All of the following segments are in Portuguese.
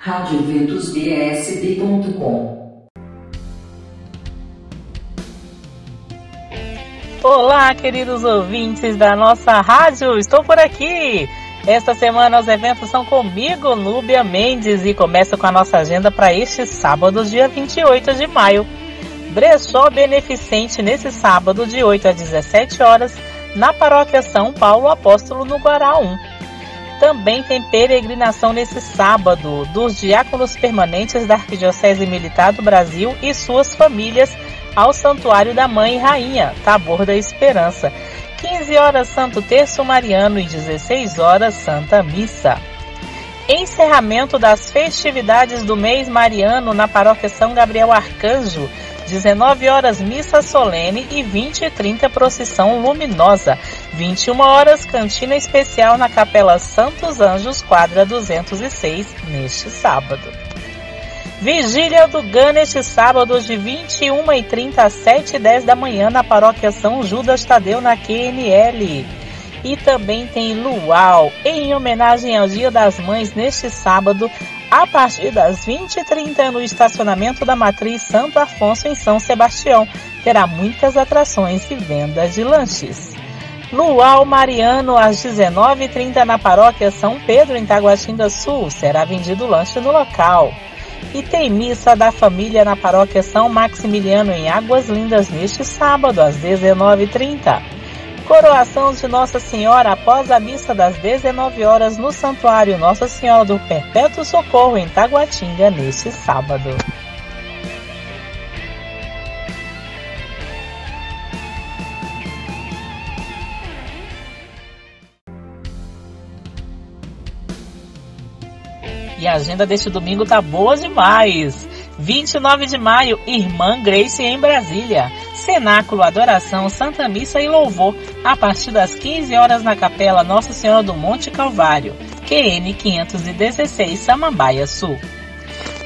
radioventusbsb.com Olá, queridos ouvintes da nossa rádio, estou por aqui. Esta semana os eventos são comigo, Núbia Mendes, e começa com a nossa agenda para este sábado, dia 28 de maio. Brechó beneficente nesse sábado, de 8 a 17 horas, na paróquia São Paulo Apóstolo, no Guará 1. Também tem peregrinação nesse sábado dos diáconos permanentes da Arquidiocese Militar do Brasil e suas famílias ao Santuário da Mãe Rainha, Tabor da Esperança. 15 horas Santo Terço Mariano e 16 horas Santa Missa. Encerramento das festividades do mês mariano na Paróquia São Gabriel Arcanjo 19 horas missa solene e 20 e 30 procissão luminosa. 21 horas cantina especial na Capela Santos Anjos, quadra 206, neste sábado. Vigília do GAN neste sábado de 21 e 30 às 7 e 10 da manhã na paróquia São Judas Tadeu na QNL. E também tem Luau, em homenagem ao Dia das Mães neste sábado, a partir das 20h30 no estacionamento da Matriz Santo Afonso em São Sebastião. Terá muitas atrações e vendas de lanches. Luau Mariano, às 19h30 na paróquia São Pedro, em Taguatinga Sul. Será vendido lanche no local. E tem missa da família na paróquia São Maximiliano, em Águas Lindas, neste sábado, às 19h30 coroação de Nossa Senhora após a missa das 19 horas no Santuário Nossa Senhora do Perpétuo Socorro em Taguatinga neste sábado. E a agenda deste domingo tá boa demais. 29 de maio, Irmã Grace em Brasília. Cenáculo, Adoração, Santa Missa e Louvor, a partir das 15 horas na Capela Nossa Senhora do Monte Calvário, QN 516, Samambaia Sul.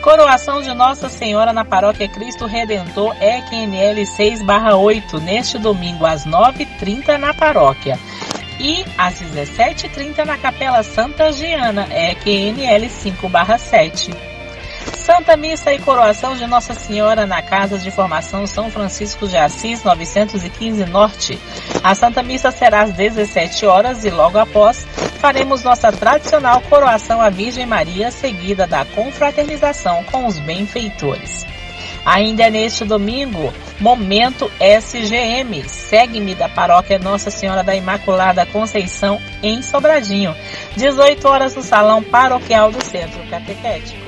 Coroação de Nossa Senhora na Paróquia Cristo Redentor, EQNL 6-8, neste domingo às 9h30 na paróquia. E às 17h30 na Capela Santa Giana, EQNL 5-7. Santa Missa e Coroação de Nossa Senhora na Casa de Formação São Francisco de Assis, 915 Norte. A Santa Missa será às 17 horas e logo após faremos nossa tradicional coroação à Virgem Maria, seguida da confraternização com os benfeitores. Ainda neste domingo, Momento SGM, segue-me da paróquia Nossa Senhora da Imaculada Conceição, em Sobradinho, 18 horas no Salão Paroquial do Centro Catequético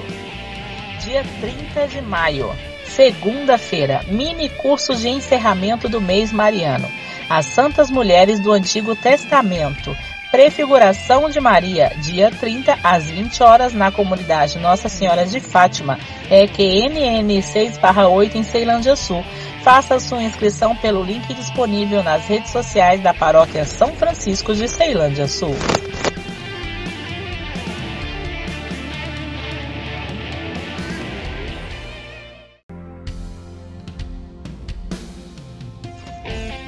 dia 30 de maio, segunda-feira, mini curso de encerramento do mês mariano. As Santas Mulheres do Antigo Testamento. Prefiguração de Maria, dia 30 às 20 horas na comunidade Nossa Senhora de Fátima, EQNN 6/8 em Ceilândia Sul. Faça sua inscrição pelo link disponível nas redes sociais da Paróquia São Francisco de Ceilândia Sul.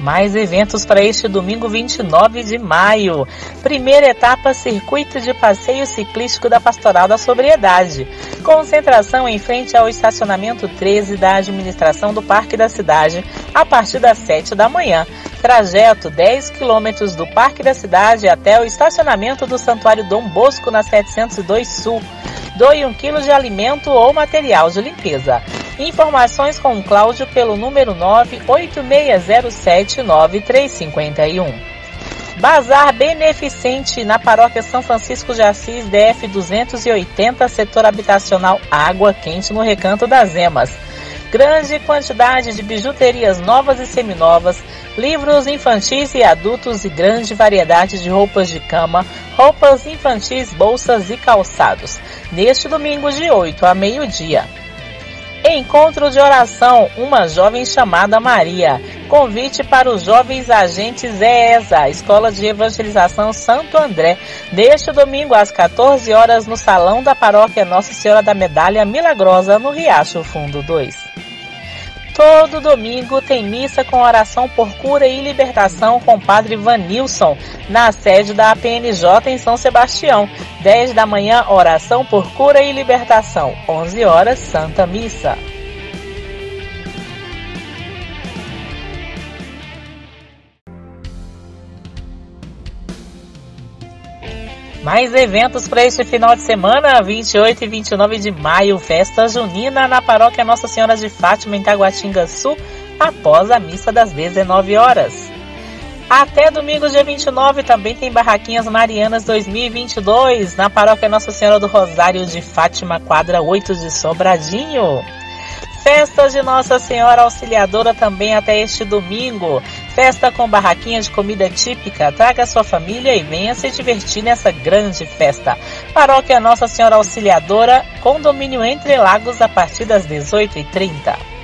Mais eventos para este domingo 29 de maio. Primeira etapa Circuito de Passeio Ciclístico da Pastoral da Sobriedade. Concentração em frente ao estacionamento 13 da administração do Parque da Cidade a partir das 7 da manhã. Trajeto 10 quilômetros do Parque da Cidade até o estacionamento do Santuário Dom Bosco na 702 Sul. Doe um quilo de alimento ou material de limpeza. Informações com o Cláudio pelo número 986079351. Bazar Beneficente na Paróquia São Francisco de Assis, DF 280, setor habitacional Água Quente no Recanto das Emas. Grande quantidade de bijuterias novas e seminovas, livros infantis e adultos e grande variedade de roupas de cama, roupas infantis, bolsas e calçados. Neste domingo de 8 a meio-dia. Encontro de oração, uma jovem chamada Maria. Convite para os jovens agentes ESA, Escola de Evangelização Santo André, neste domingo às 14 horas no Salão da Paróquia Nossa Senhora da Medalha Milagrosa, no Riacho Fundo 2. Todo domingo tem missa com oração por cura e libertação com o Padre Vanilson, na sede da APNJ em São Sebastião. 10 da manhã, oração por cura e libertação. 11 horas, Santa Missa. Mais eventos para este final de semana, 28 e 29 de maio, festa junina na paróquia Nossa Senhora de Fátima, em Taguatinga Sul, após a missa das 19 horas. Até domingo, dia 29, também tem Barraquinhas Marianas 2022, na paróquia Nossa Senhora do Rosário de Fátima, quadra 8 de Sobradinho. Festa de Nossa Senhora Auxiliadora também até este domingo. Festa com barraquinha de comida típica. Traga sua família e venha se divertir nessa grande festa. Paróquia Nossa Senhora Auxiliadora, condomínio Entre Lagos, a partir das 18h30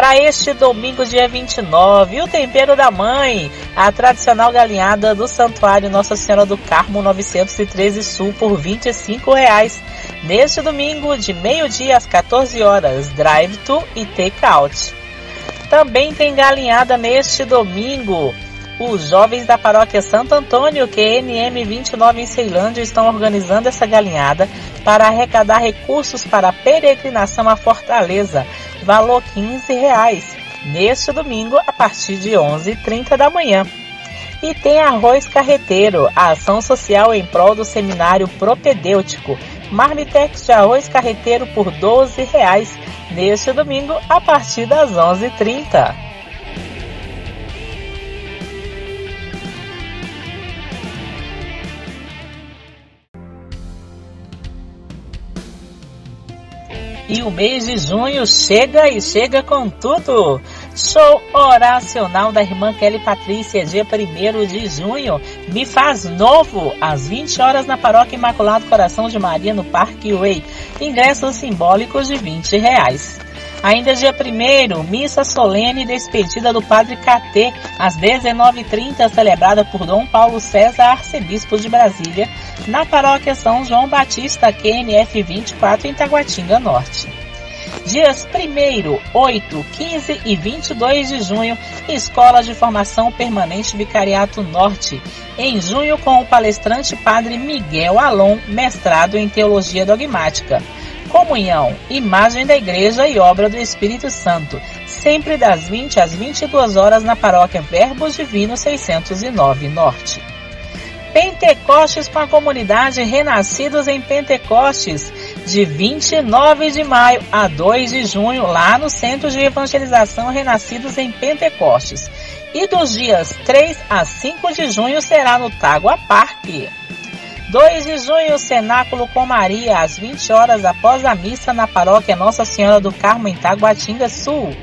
para este domingo, dia 29, o tempero da mãe, a tradicional galinhada do Santuário Nossa Senhora do Carmo 913 Sul por 25 reais. Neste domingo, de meio-dia às 14 horas, drive-to e take-out. Também tem galinhada neste domingo. Os jovens da paróquia Santo Antônio, QNM 29 em Ceilândia, estão organizando essa galinhada para arrecadar recursos para a peregrinação à Fortaleza, valor 15 reais, neste domingo a partir de 11h30 da manhã. E tem arroz carreteiro, a ação social em prol do seminário propedêutico. Marmitex de arroz carreteiro por 12 reais, neste domingo a partir das 11h30. E o mês de junho chega e chega com tudo. Show oracional da irmã Kelly Patrícia, dia 1 de junho. Me faz novo, às 20 horas na Paróquia Imaculado Coração de Maria, no Parque Way. Ingressos simbólicos de 20 reais. Ainda dia 1 missa solene despedida do Padre KT, às 19h30, celebrada por Dom Paulo César, arcebispo de Brasília, na paróquia São João Batista, QNF 24, em Taguatinga Norte. Dias 1, 8, 15 e 22 de junho, Escola de Formação Permanente Vicariato Norte. Em junho, com o palestrante Padre Miguel Alon, mestrado em Teologia Dogmática comunhão, imagem da igreja e obra do Espírito Santo, sempre das 20 às 22 horas na paróquia Verbos Divino 609 Norte. Pentecostes com a comunidade Renascidos em Pentecostes, de 29 de maio a 2 de junho, lá no Centro de Evangelização Renascidos em Pentecostes. E dos dias 3 a 5 de junho será no Tágua Parque. 2 de junho, cenáculo com Maria, às 20 horas após a missa na paróquia Nossa Senhora do Carmo, em Taguatinga Sul.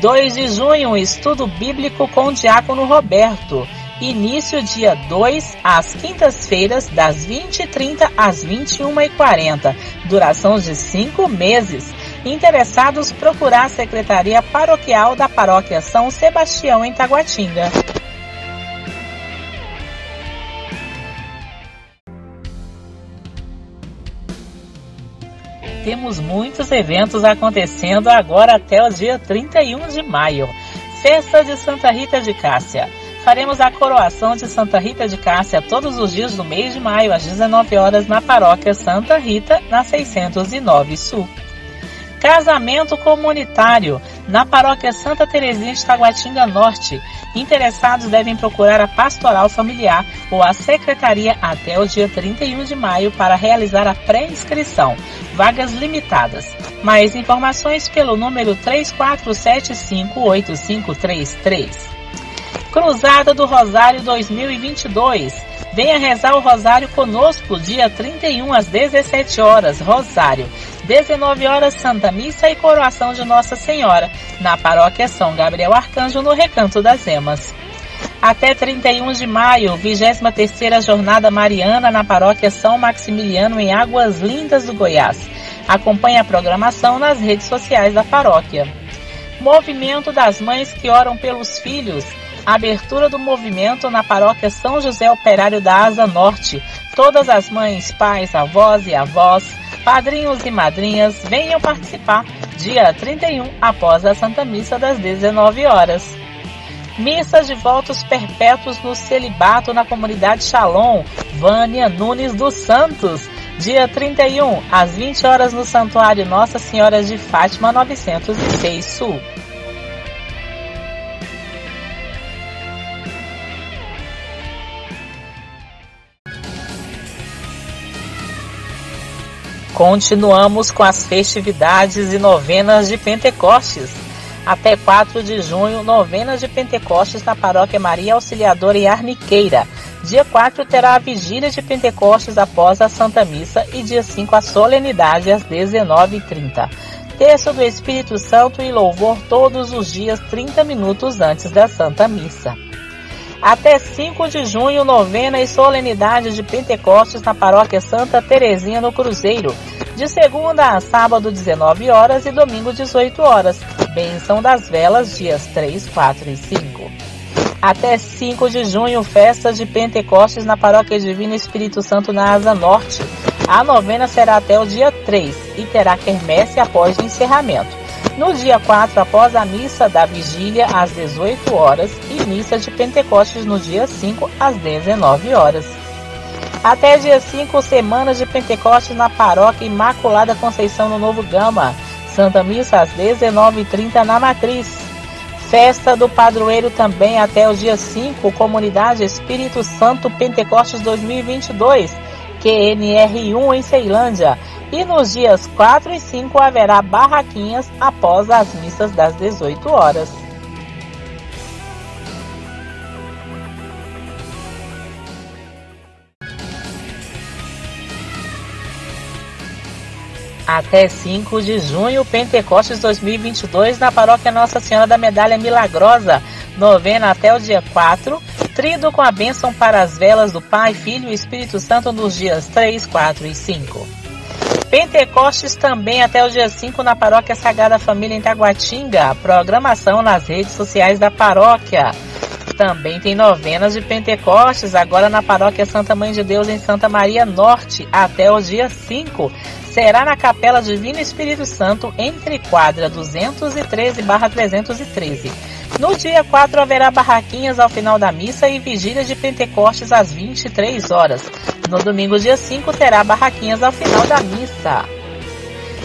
2 de junho, estudo bíblico com o diácono Roberto. Início dia 2 às quintas-feiras, das 20h30 às 21h40. Duração de 5 meses. Interessados procurar a Secretaria Paroquial da Paróquia São Sebastião em Taguatinga. temos muitos eventos acontecendo agora até o dia 31 de maio. Festa de Santa Rita de Cássia. Faremos a coroação de Santa Rita de Cássia todos os dias do mês de maio, às 19 horas, na paróquia Santa Rita, na 609 Sul. Casamento comunitário na paróquia Santa Terezinha de Taguatinga Norte. Interessados devem procurar a pastoral familiar ou a secretaria até o dia 31 de maio para realizar a pré-inscrição. Vagas limitadas. Mais informações pelo número 34758533. Cruzada do Rosário 2022. Venha rezar o Rosário conosco, dia 31 às 17 horas, Rosário. 19 horas, Santa Missa e Coroação de Nossa Senhora, na Paróquia São Gabriel Arcanjo, no Recanto das Emas. Até 31 de maio, 23ª Jornada Mariana na Paróquia São Maximiliano, em Águas Lindas do Goiás. Acompanhe a programação nas redes sociais da paróquia. Movimento das Mães que Oram pelos Filhos. Abertura do movimento na paróquia São José Operário da Asa Norte. Todas as mães, pais, avós e avós, padrinhos e madrinhas venham participar dia 31, após a Santa Missa das 19 horas. Missa de votos perpétuos no celibato na comunidade Shalom, Vânia Nunes dos Santos, dia 31, às 20 horas no Santuário Nossa Senhora de Fátima 906 Sul. Continuamos com as festividades e novenas de Pentecostes. Até 4 de junho, novenas de Pentecostes na Paróquia Maria Auxiliadora em Arniqueira. Dia 4 terá a vigília de Pentecostes após a Santa Missa e dia 5 a solenidade às 19h30. Terço do Espírito Santo e louvor todos os dias 30 minutos antes da Santa Missa. Até 5 de junho, novena e solenidade de Pentecostes na Paróquia Santa Terezinha no Cruzeiro, de segunda a sábado 19 horas e domingo 18 horas. Bênção das velas dias 3, 4 e 5. Até 5 de junho, festas de Pentecostes na Paróquia Divina Espírito Santo na Asa Norte. A novena será até o dia 3 e terá quermesse após o encerramento. No dia 4, após a missa da vigília às 18 horas e missa de Pentecostes no dia 5 às 19 horas. Até dia 5, semanas de Pentecostes na Paróquia Imaculada Conceição no Novo Gama. Santa Missa às 19h30 na Matriz. Festa do Padroeiro também até o dia 5, Comunidade Espírito Santo Pentecostes 2022, QNR1 em Ceilândia. E nos dias 4 e 5 haverá barraquinhas após as missas das 18 horas. Até 5 de junho, Pentecostes 2022 na Paróquia Nossa Senhora da Medalha Milagrosa. Novena até o dia 4. Trido com a bênção para as velas do Pai, Filho e Espírito Santo nos dias 3, 4 e 5. Pentecostes também até o dia 5 na Paróquia Sagrada Família em Taguatinga. Programação nas redes sociais da paróquia. Também tem novenas de Pentecostes, agora na Paróquia Santa Mãe de Deus em Santa Maria Norte, até o dia 5. Será na Capela Divino Espírito Santo, entre quadra 213-313. No dia 4 haverá barraquinhas ao final da missa e vigília de Pentecostes às 23 horas. No domingo, dia 5, terá barraquinhas ao final da missa.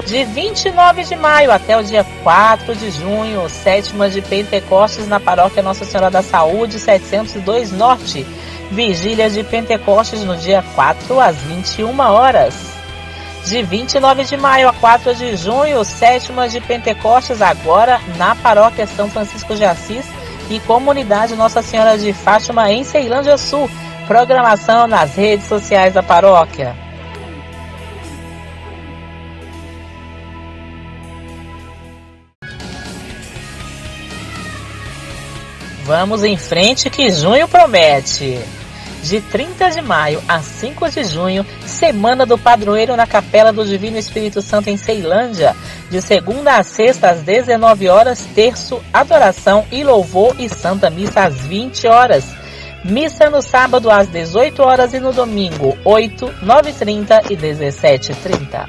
De 29 de maio até o dia 4 de junho, sétima de Pentecostes na paróquia Nossa Senhora da Saúde, 702 Norte. Vigílias de Pentecostes no dia 4 às 21 horas. De 29 de maio a 4 de junho, sétima de Pentecostes agora na paróquia São Francisco de Assis e comunidade Nossa Senhora de Fátima em Ceilândia Sul Programação nas redes sociais da paróquia. Vamos em frente que junho promete. De 30 de maio a 5 de junho, Semana do Padroeiro na Capela do Divino Espírito Santo em Ceilândia. De segunda a sexta às 19 horas, terço, adoração e louvor e Santa Missa às 20 horas. Missa no sábado às 18 horas e no domingo 8, 9h30 e 17h30.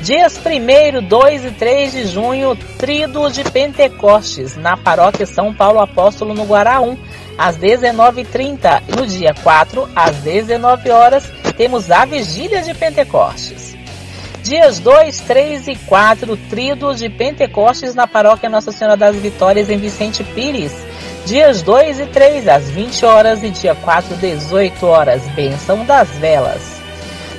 Dias 1, 2 e 3 de junho, Trido de Pentecostes, na Paróquia São Paulo Apóstolo no Guará 1, às 19h30. No dia 4, às 19 horas, temos a Vigília de Pentecostes. Dias 2, 3 e 4, Trido de Pentecostes na Paróquia Nossa Senhora das Vitórias em Vicente Pires Dias 2 e 3 às 20 horas e dia 4 18 horas, Benção das Velas.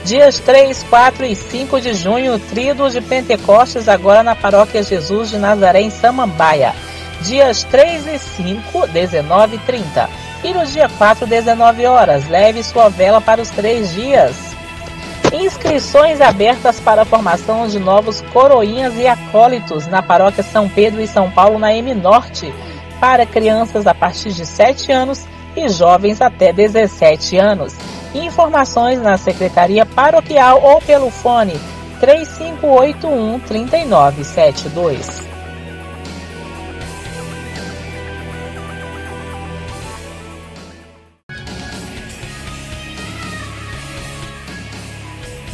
Dias 3, 4 e 5 de junho, Trido de Pentecostes agora na Paróquia Jesus de Nazaré em Samambaia. Dias 3 e 5, 19 e 30. E no dia 4, 19 horas, leve sua vela para os três dias. Inscrições abertas para a formação de novos coroinhas e acólitos na Paróquia São Pedro e São Paulo na M Norte para crianças a partir de 7 anos e jovens até 17 anos. Informações na Secretaria Paroquial ou pelo fone 3581 3972.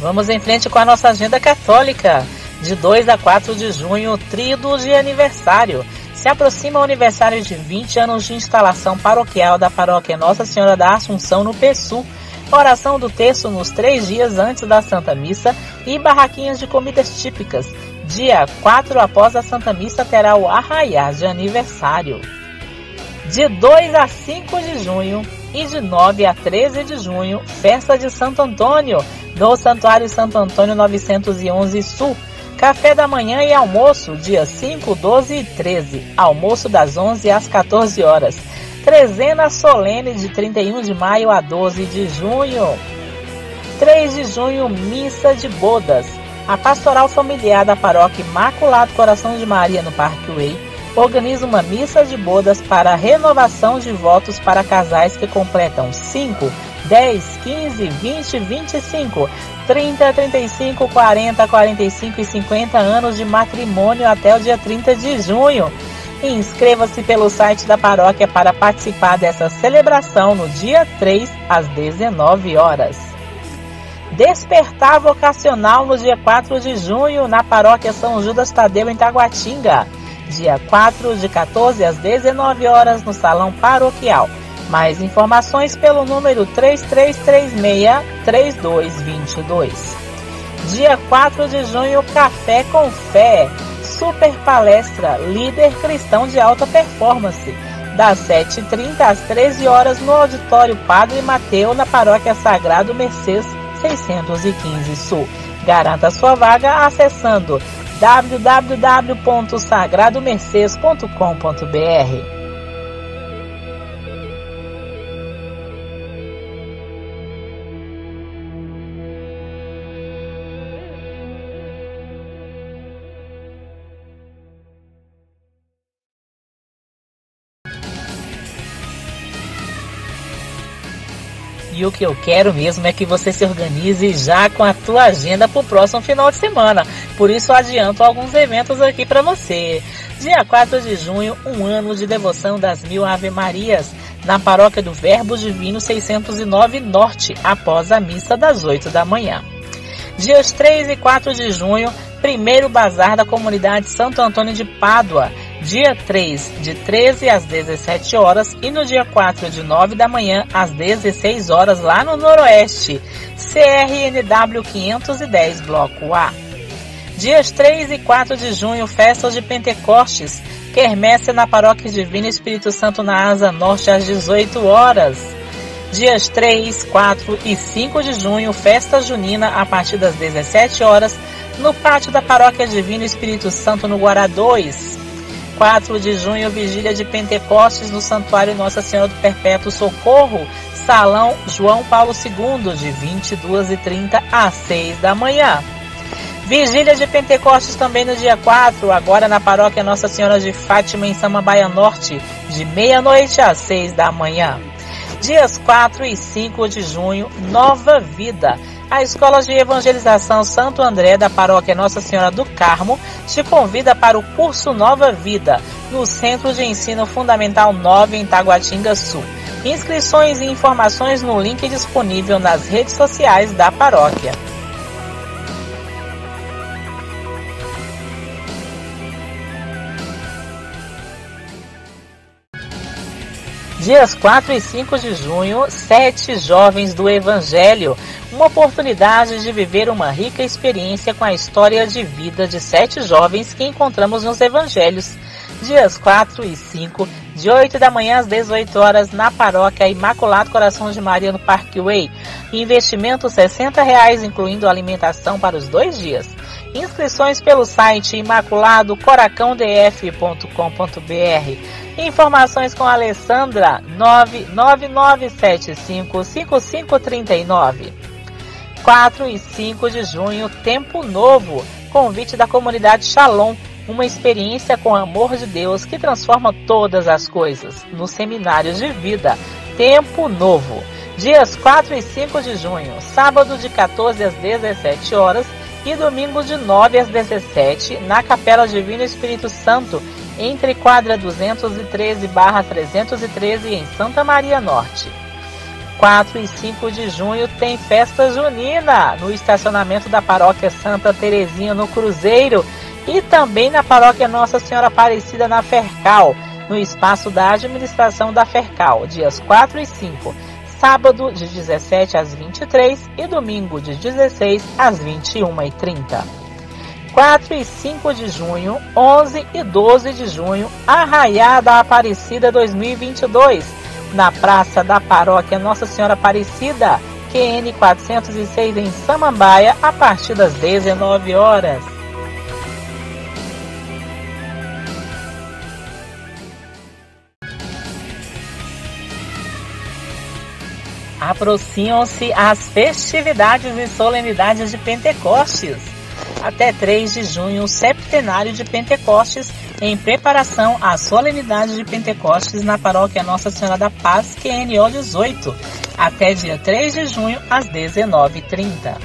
Vamos em frente com a nossa agenda católica. De 2 a 4 de junho, trido de aniversário. Se aproxima o aniversário de 20 anos de instalação paroquial da paróquia Nossa Senhora da Assunção no Pessu. Oração do terço nos três dias antes da Santa Missa e barraquinhas de comidas típicas. Dia 4 após a Santa Missa terá o arraiar de aniversário. De 2 a 5 de junho e de 9 a 13 de junho, festa de Santo Antônio, no Santuário Santo Antônio 911 Sul. Café da manhã e almoço, dia 5, 12 e 13. Almoço das 11 às 14 horas. Trezena solene de 31 de maio a 12 de junho. 3 de junho, missa de bodas. A pastoral familiar da paróquia Imaculado Coração de Maria no Parque Way organiza uma missa de bodas para renovação de votos para casais que completam 5, 10, 15, 20, 25, 30, 35, 40, 45 e 50 anos de matrimônio até o dia 30 de junho. Inscreva-se pelo site da paróquia para participar dessa celebração no dia 3 às 19 horas. Despertar vocacional no dia 4 de junho na paróquia São Judas Tadeu em Taguatinga. Dia 4 de 14 às 19 horas no salão paroquial. Mais informações pelo número 3336-3222. Dia 4 de junho, Café com Fé. Super palestra Líder Cristão de Alta Performance. Das 7h30 às 13 horas no Auditório Padre Mateu, na Paróquia Sagrado Mercês 615 Sul. Garanta sua vaga acessando www.sagradomercês.com.br. o que eu quero mesmo é que você se organize já com a tua agenda para o próximo final de semana. Por isso adianto alguns eventos aqui para você. Dia 4 de junho, um ano de devoção das mil Ave Marias na paróquia do Verbo Divino 609 Norte, após a missa das 8 da manhã. Dias 3 e 4 de junho, primeiro bazar da comunidade Santo Antônio de Pádua dia 3 de 13 às 17 horas e no dia 4 de 9 da manhã às 16 horas lá no Noroeste, CRNW 510 Bloco A. Dias 3 e 4 de junho, festas de Pentecostes, quermesse na Paróquia Divino Espírito Santo na Asa Norte às 18 horas. Dias 3, 4 e 5 de junho, festa junina a partir das 17 horas no pátio da Paróquia Divino Espírito Santo no Guará 2. 4 de junho, vigília de Pentecostes no Santuário Nossa Senhora do Perpétuo Socorro, Salão João Paulo II, de 22h30 às 6 da manhã. Vigília de Pentecostes também no dia 4, agora na paróquia Nossa Senhora de Fátima, em Samambaia Norte, de meia-noite às 6 da manhã. Dias 4 e 5 de junho, Nova Vida a Escola de Evangelização Santo André da Paróquia Nossa Senhora do Carmo te convida para o curso Nova Vida, no Centro de Ensino Fundamental 9 em Taguatinga Sul. Inscrições e informações no link disponível nas redes sociais da paróquia. Dias 4 e 5 de junho, sete jovens do Evangelho. Uma oportunidade de viver uma rica experiência com a história de vida de sete jovens que encontramos nos Evangelhos. Dias 4 e 5, de 8 da manhã às 18 horas, na paróquia Imaculado Coração de Maria, no Parkway. Investimento 60 reais, incluindo alimentação para os dois dias. Inscrições pelo site imaculadocoracãodf.com.br. Informações com Alessandra 999755539. 4 e 5 de junho, Tempo Novo. Convite da comunidade Shalom, uma experiência com o amor de Deus que transforma todas as coisas. No Seminário de Vida, Tempo Novo. Dias 4 e 5 de junho, sábado de 14 às 17 horas e domingo de 9 às 17 na Capela Divino Espírito Santo, entre quadra 213 barra 313 em Santa Maria Norte. 4 e 5 de junho tem festa junina no estacionamento da Paróquia Santa Terezinha no Cruzeiro e também na Paróquia Nossa Senhora Aparecida na Fercal, no espaço da administração da Fercal, dias 4 e 5, sábado de 17 às 23 e domingo de 16 às 21h30. 4 e 5 de junho, 11 e 12 de junho, Arraiada Aparecida 2022 na Praça da Paróquia Nossa Senhora Aparecida, QN 406 em Samambaia, a partir das 19 horas. Aproximam-se as festividades e solenidades de Pentecostes. Até 3 de junho, septenário de Pentecostes em preparação à solenidade de Pentecostes na paróquia Nossa Senhora da Paz, QNO 18, até dia 3 de junho, às 19h30.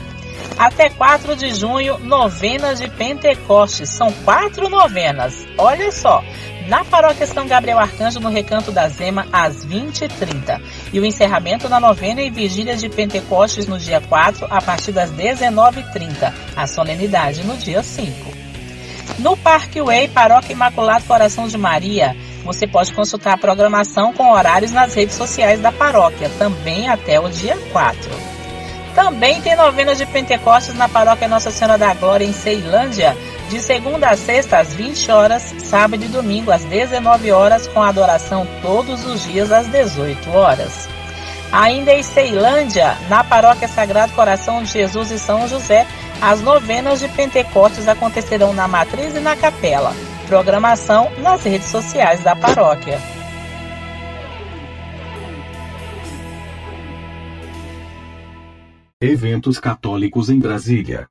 Até 4 de junho, novenas de Pentecostes. São quatro novenas. Olha só. Na paróquia São Gabriel Arcanjo, no Recanto da Zema, às 20h30. E o encerramento da novena e vigília de Pentecostes no dia 4, a partir das 19h30. A solenidade no dia 5. No Parkway Paróquia Imaculado Coração de Maria, você pode consultar a programação com horários nas redes sociais da paróquia, também até o dia 4. Também tem novenas de Pentecostes na paróquia Nossa Senhora da Glória em Ceilândia, de segunda a sexta às 20 horas, sábado e domingo às 19 horas, com adoração todos os dias às 18 horas. Ainda em Ceilândia, na paróquia Sagrado Coração de Jesus e São José, as novenas de Pentecostes acontecerão na matriz e na capela. Programação nas redes sociais da paróquia. Eventos católicos em Brasília.